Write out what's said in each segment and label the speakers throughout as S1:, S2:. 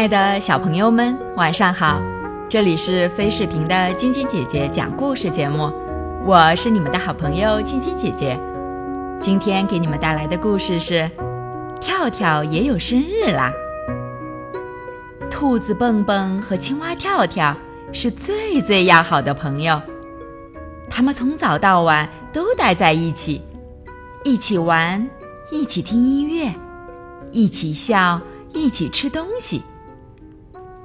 S1: 亲爱的小朋友们，晚上好！这里是飞视频的晶晶姐姐讲故事节目，我是你们的好朋友晶晶姐姐。今天给你们带来的故事是《跳跳也有生日啦》。兔子蹦蹦和青蛙跳跳是最最要好的朋友，他们从早到晚都待在一起，一起玩，一起听音乐，一起笑。一起吃东西。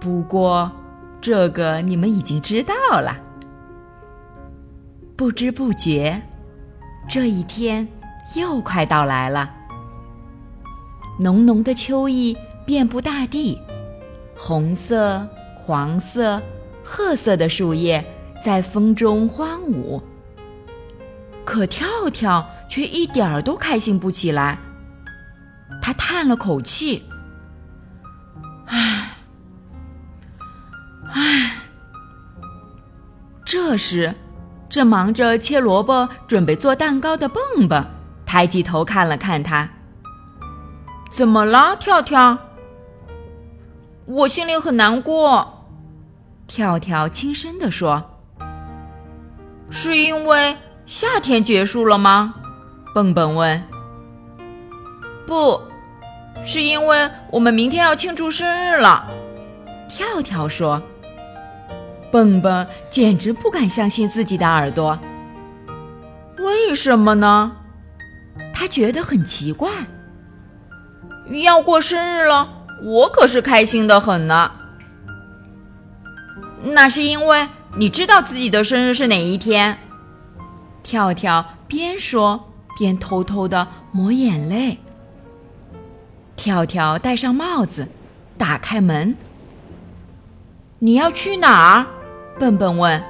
S1: 不过，这个你们已经知道了。不知不觉，这一天又快到来了。浓浓的秋意遍布大地，红色、黄色、褐色的树叶在风中欢舞。可跳跳却一点儿都开心不起来。他叹了口气。唉，这时，正忙着切萝卜准备做蛋糕的蹦蹦抬起头看了看他。怎么了，跳跳？我心里很难过。跳跳轻声地说：“是因为夏天结束了吗？”蹦蹦问。“不。”是因为我们明天要庆祝生日了，跳跳说。蹦蹦简直不敢相信自己的耳朵。为什么呢？他觉得很奇怪。要过生日了，我可是开心的很呢。那是因为你知道自己的生日是哪一天。跳跳边说边偷偷的抹眼泪。跳跳戴上帽子，打开门。你要去哪儿？笨笨问。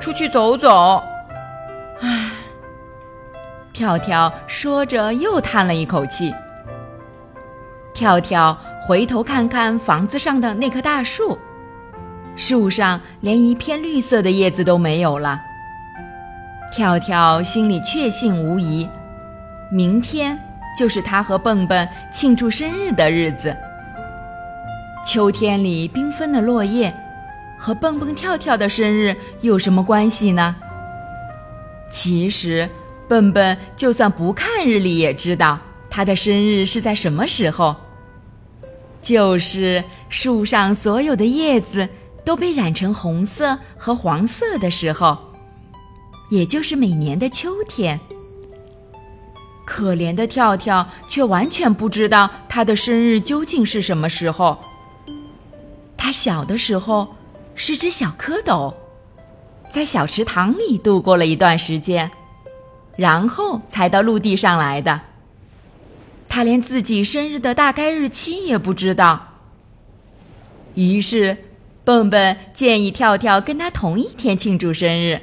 S1: 出去走走。唉。跳跳说着，又叹了一口气。跳跳回头看看房子上的那棵大树，树上连一片绿色的叶子都没有了。跳跳心里确信无疑，明天。就是他和蹦蹦庆祝生日的日子。秋天里缤纷的落叶，和蹦蹦跳跳的生日有什么关系呢？其实，笨笨就算不看日历也知道他的生日是在什么时候。就是树上所有的叶子都被染成红色和黄色的时候，也就是每年的秋天。可怜的跳跳却完全不知道他的生日究竟是什么时候。他小的时候是只小蝌蚪，在小池塘里度过了一段时间，然后才到陆地上来的。他连自己生日的大概日期也不知道。于是，蹦蹦建议跳跳跟他同一天庆祝生日。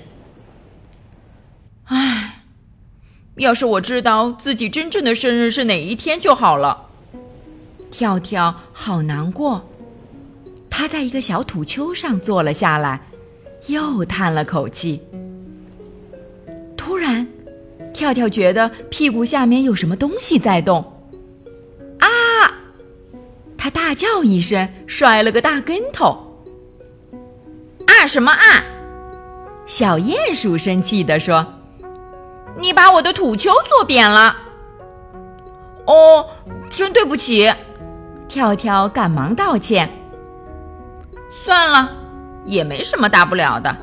S1: 唉。要是我知道自己真正的生日是哪一天就好了。跳跳好难过，他在一个小土丘上坐了下来，又叹了口气。突然，跳跳觉得屁股下面有什么东西在动，啊！他大叫一声，摔了个大跟头。啊什么啊！小鼹鼠生气地说。你把我的土丘坐扁了！哦，真对不起，跳跳赶忙道歉。算了，也没什么大不了的。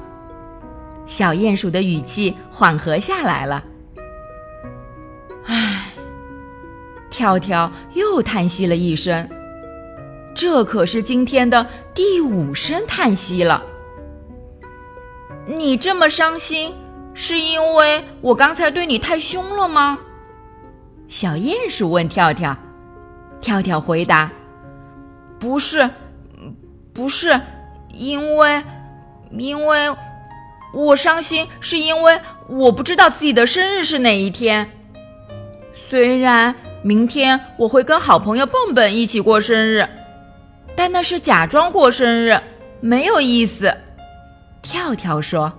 S1: 小鼹鼠的语气缓和下来了。唉，跳跳又叹息了一声，这可是今天的第五声叹息了。你这么伤心？是因为我刚才对你太凶了吗？小鼹鼠问跳跳。跳跳回答：“不是，不是，因为，因为，我伤心是因为我不知道自己的生日是哪一天。虽然明天我会跟好朋友蹦蹦一起过生日，但那是假装过生日，没有意思。”跳跳说。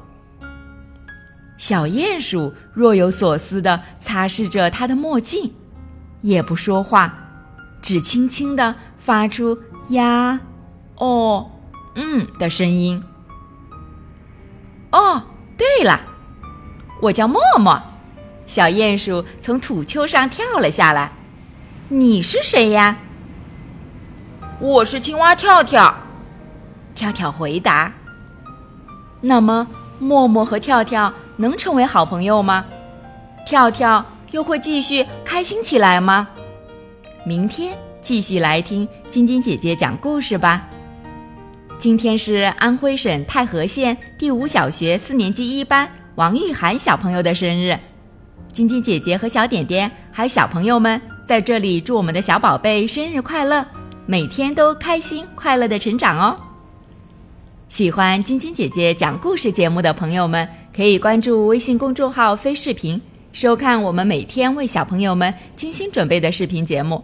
S1: 小鼹鼠若有所思地擦拭着他的墨镜，也不说话，只轻轻地发出呀、哦、嗯的声音。哦，对了，我叫默默。小鼹鼠从土丘上跳了下来。你是谁呀？我是青蛙跳跳。跳跳回答。那么，默默和跳跳能成为好朋友吗？跳跳又会继续开心起来吗？明天继续来听晶晶姐姐讲故事吧。今天是安徽省太和县第五小学四年级一班王玉涵小朋友的生日，晶晶姐姐和小点点还有小朋友们在这里祝我们的小宝贝生日快乐，每天都开心快乐的成长哦。喜欢晶晶姐姐讲故事节目的朋友们，可以关注微信公众号“飞视频”，收看我们每天为小朋友们精心准备的视频节目。